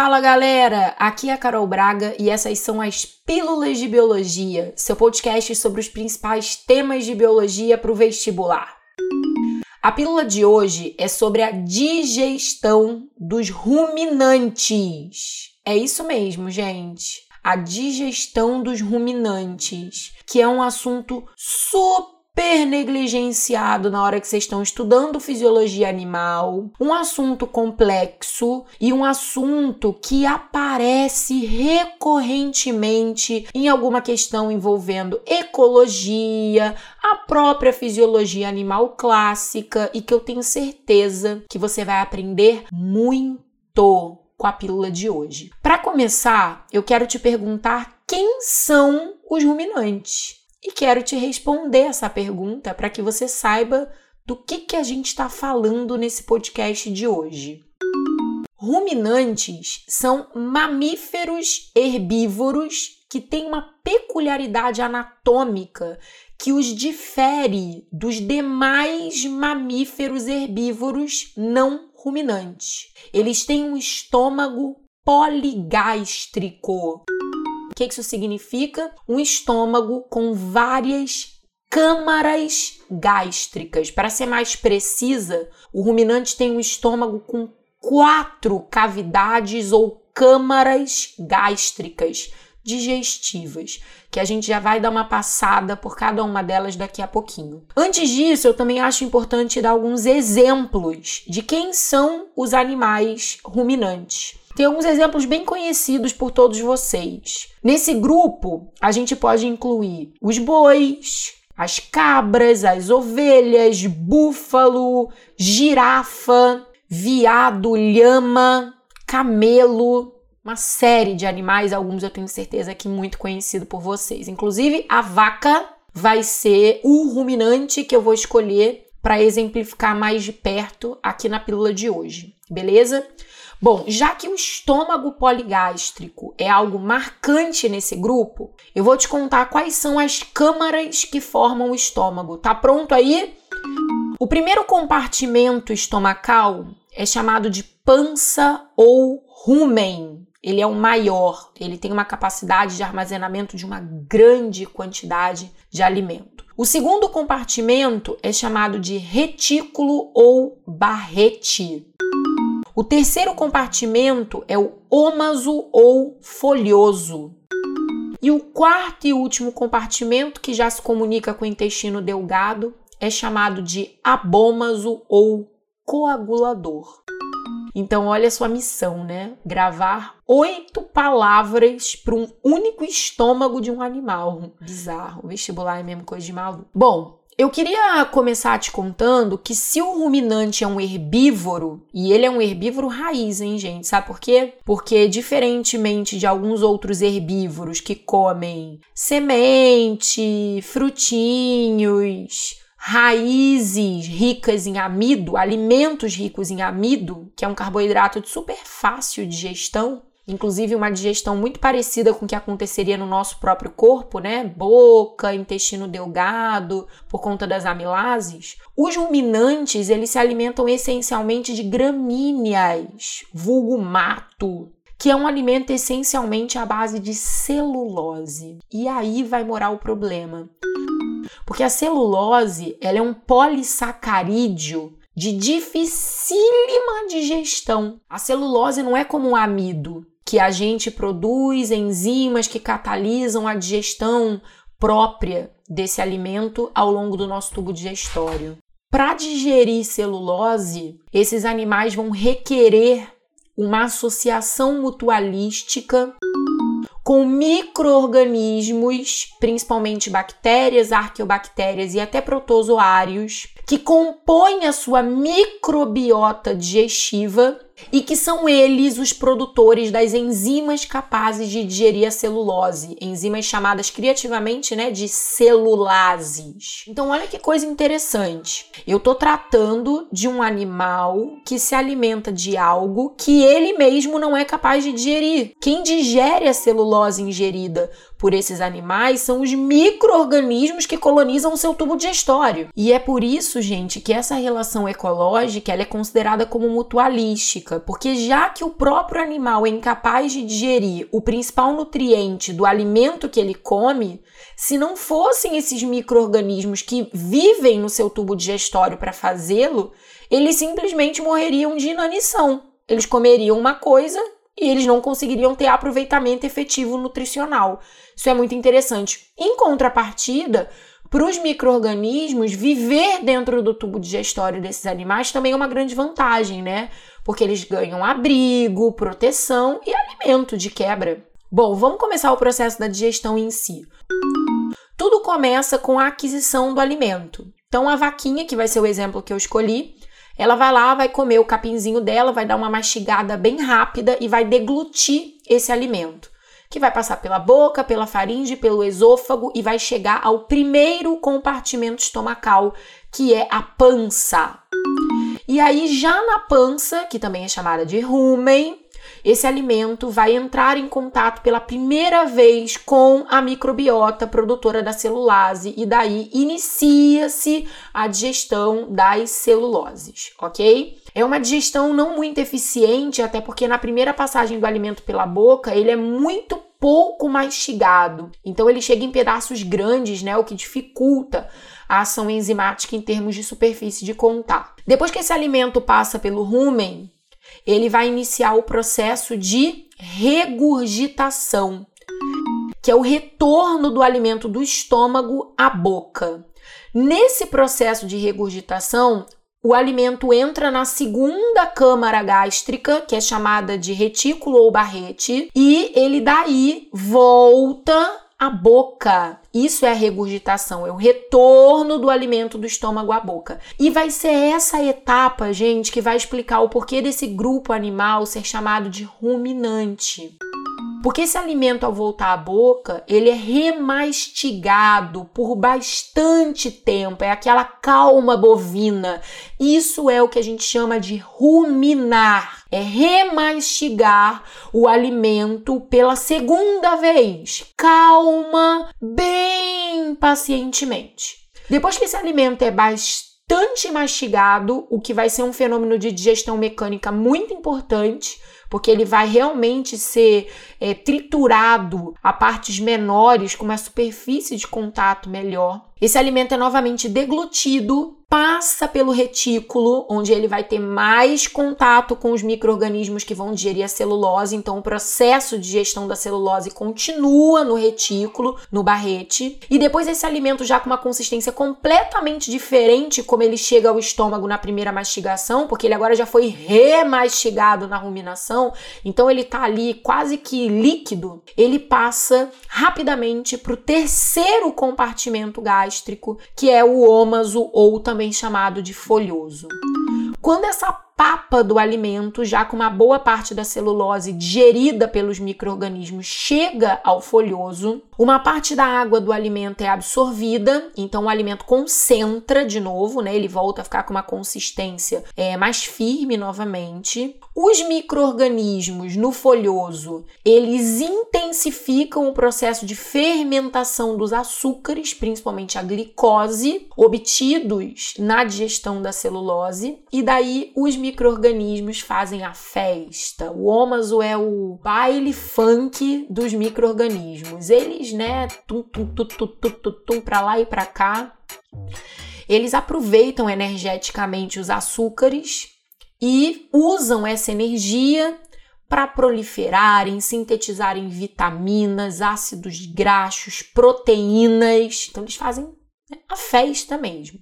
Fala galera, aqui é a Carol Braga e essas são as Pílulas de Biologia, seu podcast sobre os principais temas de biologia para o vestibular. A pílula de hoje é sobre a digestão dos ruminantes. É isso mesmo, gente. A digestão dos ruminantes, que é um assunto super super negligenciado na hora que vocês estão estudando fisiologia animal, um assunto complexo e um assunto que aparece recorrentemente em alguma questão envolvendo ecologia, a própria fisiologia animal clássica e que eu tenho certeza que você vai aprender muito com a pílula de hoje. Para começar, eu quero te perguntar quem são os ruminantes. E quero te responder essa pergunta para que você saiba do que, que a gente está falando nesse podcast de hoje. Ruminantes são mamíferos herbívoros que têm uma peculiaridade anatômica que os difere dos demais mamíferos herbívoros não ruminantes. Eles têm um estômago poligástrico que isso significa? Um estômago com várias câmaras gástricas. Para ser mais precisa, o ruminante tem um estômago com quatro cavidades ou câmaras gástricas digestivas, que a gente já vai dar uma passada por cada uma delas daqui a pouquinho. Antes disso, eu também acho importante dar alguns exemplos de quem são os animais ruminantes. Tem alguns exemplos bem conhecidos por todos vocês. Nesse grupo, a gente pode incluir os bois, as cabras, as ovelhas, búfalo, girafa, viado, lhama, camelo, uma série de animais, alguns eu tenho certeza que muito conhecido por vocês. Inclusive, a vaca vai ser o ruminante que eu vou escolher para exemplificar mais de perto aqui na pílula de hoje, beleza? Bom, já que o estômago poligástrico é algo marcante nesse grupo, eu vou te contar quais são as câmaras que formam o estômago. Tá pronto aí? O primeiro compartimento estomacal é chamado de pança ou rumen. Ele é o maior, ele tem uma capacidade de armazenamento de uma grande quantidade de alimento. O segundo compartimento é chamado de retículo ou barrete. O terceiro compartimento é o ômaso ou folhoso. E o quarto e último compartimento, que já se comunica com o intestino delgado, é chamado de abômaso ou coagulador. Então, olha a sua missão, né? Gravar oito palavras para um único estômago de um animal. Bizarro. O vestibular é mesmo coisa de maluco. Bom, eu queria começar te contando que se o ruminante é um herbívoro, e ele é um herbívoro raiz, hein, gente? Sabe por quê? Porque, diferentemente de alguns outros herbívoros que comem semente, frutinhos, raízes ricas em amido, alimentos ricos em amido, que é um carboidrato de super fácil digestão, inclusive uma digestão muito parecida com o que aconteceria no nosso próprio corpo, né? Boca, intestino delgado, por conta das amilases. Os ruminantes, eles se alimentam essencialmente de gramíneas, vulgo mato, que é um alimento essencialmente à base de celulose. E aí vai morar o problema. Porque a celulose, ela é um polissacarídeo de dificílima digestão. A celulose não é como o amido, que a gente produz enzimas que catalisam a digestão própria desse alimento ao longo do nosso tubo digestório. Para digerir celulose, esses animais vão requerer uma associação mutualística com microorganismos, principalmente bactérias, arqueobactérias e até protozoários, que compõem a sua microbiota digestiva e que são eles os produtores das enzimas capazes de digerir a celulose, enzimas chamadas criativamente, né, de celulases. Então, olha que coisa interessante. Eu tô tratando de um animal que se alimenta de algo que ele mesmo não é capaz de digerir. Quem digere a celulose ingerida por esses animais são os micro-organismos que colonizam o seu tubo digestório. E é por isso, gente, que essa relação ecológica ela é considerada como mutualística, porque já que o próprio animal é incapaz de digerir o principal nutriente do alimento que ele come, se não fossem esses micro-organismos que vivem no seu tubo digestório para fazê-lo, eles simplesmente morreriam de inanição. Eles comeriam uma coisa e eles não conseguiriam ter aproveitamento efetivo nutricional. Isso é muito interessante. Em contrapartida, para os micro-organismos, viver dentro do tubo digestório desses animais também é uma grande vantagem, né? Porque eles ganham abrigo, proteção e alimento de quebra. Bom, vamos começar o processo da digestão em si. Tudo começa com a aquisição do alimento. Então, a vaquinha, que vai ser o exemplo que eu escolhi, ela vai lá, vai comer o capinzinho dela, vai dar uma mastigada bem rápida e vai deglutir esse alimento, que vai passar pela boca, pela faringe, pelo esôfago e vai chegar ao primeiro compartimento estomacal, que é a pança. E aí, já na pança, que também é chamada de rumen, esse alimento vai entrar em contato pela primeira vez com a microbiota produtora da celulase e daí inicia-se a digestão das celuloses, ok? É uma digestão não muito eficiente, até porque na primeira passagem do alimento pela boca ele é muito pouco mastigado. Então ele chega em pedaços grandes, né, o que dificulta a ação enzimática em termos de superfície de contato. Depois que esse alimento passa pelo rumen, ele vai iniciar o processo de regurgitação, que é o retorno do alimento do estômago à boca. Nesse processo de regurgitação, o alimento entra na segunda câmara gástrica, que é chamada de retículo ou barrete, e ele daí volta a boca. Isso é a regurgitação, é o retorno do alimento do estômago à boca. E vai ser essa etapa, gente, que vai explicar o porquê desse grupo animal ser chamado de ruminante. Porque esse alimento, ao voltar à boca, ele é remastigado por bastante tempo, é aquela calma bovina. Isso é o que a gente chama de ruminar. É remastigar o alimento pela segunda vez. Calma, bem pacientemente. Depois que esse alimento é bastante mastigado, o que vai ser um fenômeno de digestão mecânica muito importante, porque ele vai realmente ser é, triturado a partes menores com uma superfície de contato melhor. Esse alimento é novamente deglutido passa pelo retículo, onde ele vai ter mais contato com os micro-organismos que vão digerir a celulose. Então, o processo de digestão da celulose continua no retículo, no barrete. E depois, esse alimento, já com uma consistência completamente diferente, como ele chega ao estômago na primeira mastigação, porque ele agora já foi remastigado na ruminação, então ele tá ali quase que líquido, ele passa rapidamente para o terceiro compartimento gástrico, que é o ômaso ou também também chamado de folhoso. Quando essa papa do alimento, já com uma boa parte da celulose digerida pelos micro-organismos, chega ao folhoso. Uma parte da água do alimento é absorvida, então o alimento concentra de novo, né? Ele volta a ficar com uma consistência é, mais firme novamente. Os micro-organismos no folhoso, eles intensificam o processo de fermentação dos açúcares, principalmente a glicose, obtidos na digestão da celulose, e daí os micro-organismos fazem a festa. O ômaso é o baile funk dos micro-organismos. Eles, né, tum, tum, tum, tum, tum, tum, tum, pra lá e pra cá. Eles aproveitam energeticamente os açúcares e usam essa energia para proliferarem, sintetizarem vitaminas, ácidos graxos, proteínas. Então, eles fazem né, a festa mesmo.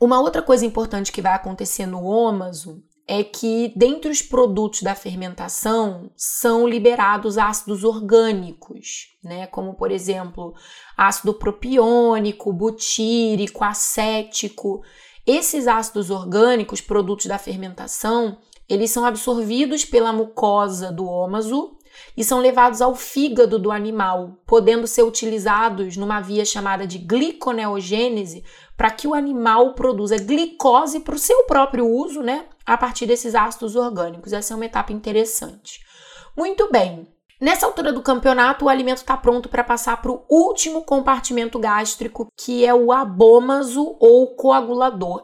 Uma outra coisa importante que vai acontecer no ômaso é que, dentre os produtos da fermentação, são liberados ácidos orgânicos, né? Como, por exemplo, ácido propiônico, butírico, acético. Esses ácidos orgânicos, produtos da fermentação, eles são absorvidos pela mucosa do ômaso e são levados ao fígado do animal, podendo ser utilizados numa via chamada de gliconeogênese para que o animal produza glicose para o seu próprio uso, né? A partir desses ácidos orgânicos. Essa é uma etapa interessante. Muito bem. Nessa altura do campeonato, o alimento está pronto para passar para o último compartimento gástrico, que é o abômaso ou coagulador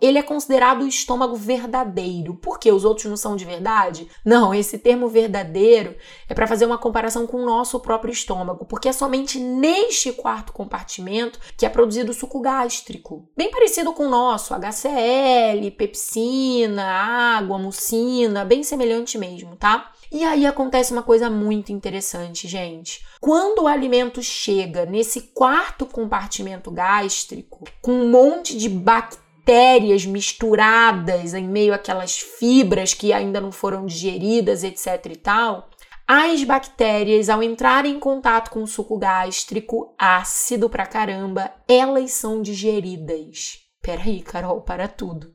ele é considerado o estômago verdadeiro. Por que os outros não são de verdade? Não, esse termo verdadeiro é para fazer uma comparação com o nosso próprio estômago, porque é somente neste quarto compartimento que é produzido o suco gástrico. Bem parecido com o nosso, HCl, pepsina, água, mucina, bem semelhante mesmo, tá? E aí acontece uma coisa muito interessante, gente. Quando o alimento chega nesse quarto compartimento gástrico, com um monte de bactérias, misturadas em meio àquelas fibras que ainda não foram digeridas, etc e tal, as bactérias, ao entrarem em contato com o suco gástrico, ácido pra caramba, elas são digeridas. Peraí, Carol, para tudo.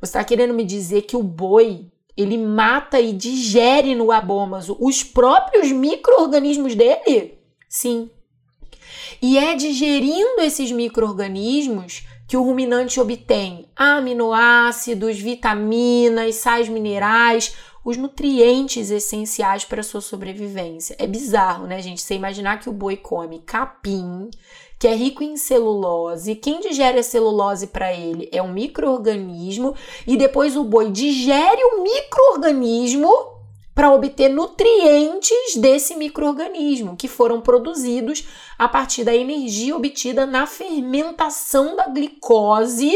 Você está querendo me dizer que o boi ele mata e digere no abômaso os próprios micro-organismos dele? Sim. E é digerindo esses micro-organismos que o ruminante obtém aminoácidos, vitaminas, sais minerais, os nutrientes essenciais para sua sobrevivência. É bizarro, né, gente? Você imaginar que o boi come capim, que é rico em celulose. Quem digere a celulose para ele é um microorganismo e depois o boi digere o microorganismo para obter nutrientes desse microorganismo que foram produzidos a partir da energia obtida na fermentação da glicose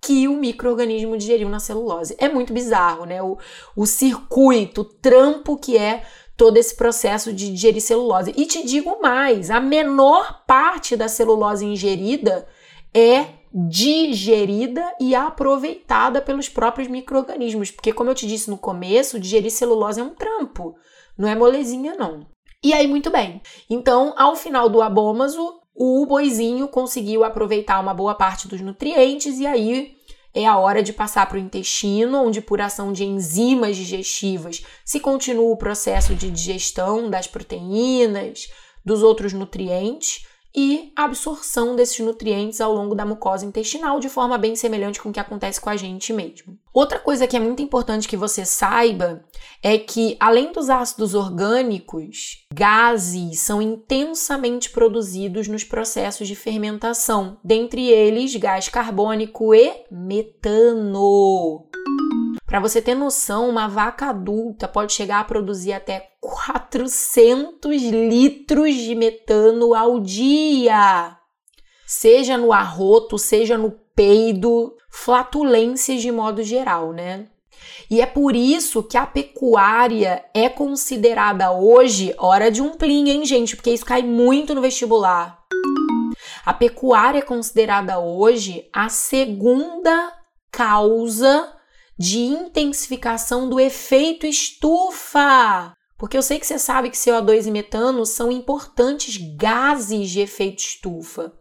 que o microorganismo digeriu na celulose. É muito bizarro, né? O, o circuito, o trampo que é todo esse processo de digerir celulose. E te digo mais, a menor parte da celulose ingerida é digerida e aproveitada pelos próprios micro-organismos. Porque, como eu te disse no começo, digerir celulose é um trampo, não é molezinha, não. E aí, muito bem. Então, ao final do abômaso, o boizinho conseguiu aproveitar uma boa parte dos nutrientes e aí é a hora de passar para o intestino, onde por ação de enzimas digestivas se continua o processo de digestão das proteínas, dos outros nutrientes e absorção desses nutrientes ao longo da mucosa intestinal, de forma bem semelhante com o que acontece com a gente mesmo. Outra coisa que é muito importante que você saiba é que, além dos ácidos orgânicos, gases são intensamente produzidos nos processos de fermentação, dentre eles gás carbônico e metano. Para você ter noção, uma vaca adulta pode chegar a produzir até 400 litros de metano ao dia. Seja no arroto, seja no peido, flatulências de modo geral, né? E é por isso que a pecuária é considerada hoje hora de um plim, hein, gente? Porque isso cai muito no vestibular. A pecuária é considerada hoje a segunda causa de intensificação do efeito estufa. Porque eu sei que você sabe que CO2 e metano são importantes gases de efeito estufa.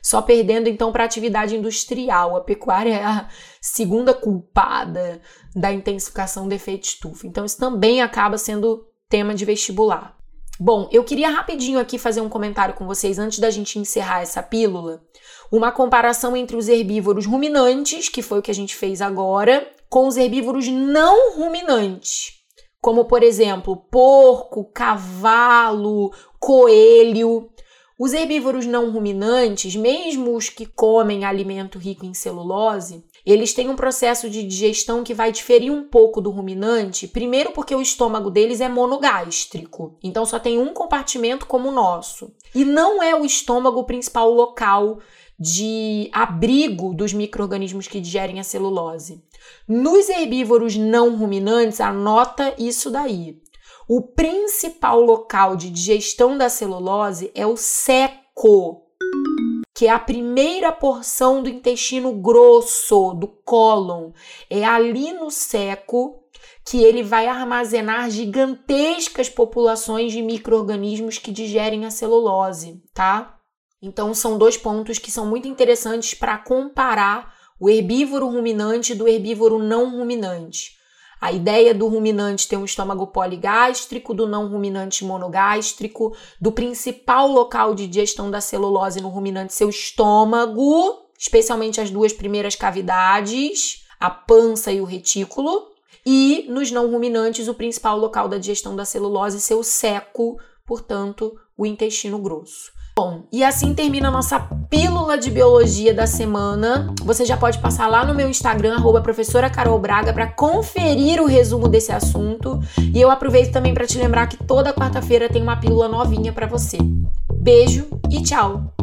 Só perdendo então para a atividade industrial. A pecuária é a segunda culpada da intensificação do efeito estufa. Então isso também acaba sendo tema de vestibular. Bom, eu queria rapidinho aqui fazer um comentário com vocês antes da gente encerrar essa pílula. Uma comparação entre os herbívoros ruminantes, que foi o que a gente fez agora, com os herbívoros não ruminantes, como por exemplo porco, cavalo, coelho. Os herbívoros não ruminantes, mesmo os que comem alimento rico em celulose, eles têm um processo de digestão que vai diferir um pouco do ruminante, primeiro porque o estômago deles é monogástrico, então só tem um compartimento como o nosso. E não é o estômago o principal local de abrigo dos micro-organismos que digerem a celulose. Nos herbívoros não ruminantes, anota isso daí. O principal local de digestão da celulose é o seco, que é a primeira porção do intestino grosso, do cólon. É ali no seco que ele vai armazenar gigantescas populações de micro-organismos que digerem a celulose, tá? Então são dois pontos que são muito interessantes para comparar o herbívoro ruminante do herbívoro não ruminante. A ideia do ruminante ter um estômago poligástrico, do não ruminante monogástrico, do principal local de digestão da celulose no ruminante seu estômago, especialmente as duas primeiras cavidades, a pança e o retículo, E nos não ruminantes, o principal local da digestão da celulose ser o seco, portanto, o intestino grosso. Bom, e assim termina a nossa pílula de biologia da semana. Você já pode passar lá no meu Instagram, arroba professora Carol Braga, para conferir o resumo desse assunto. E eu aproveito também para te lembrar que toda quarta-feira tem uma pílula novinha para você. Beijo e tchau!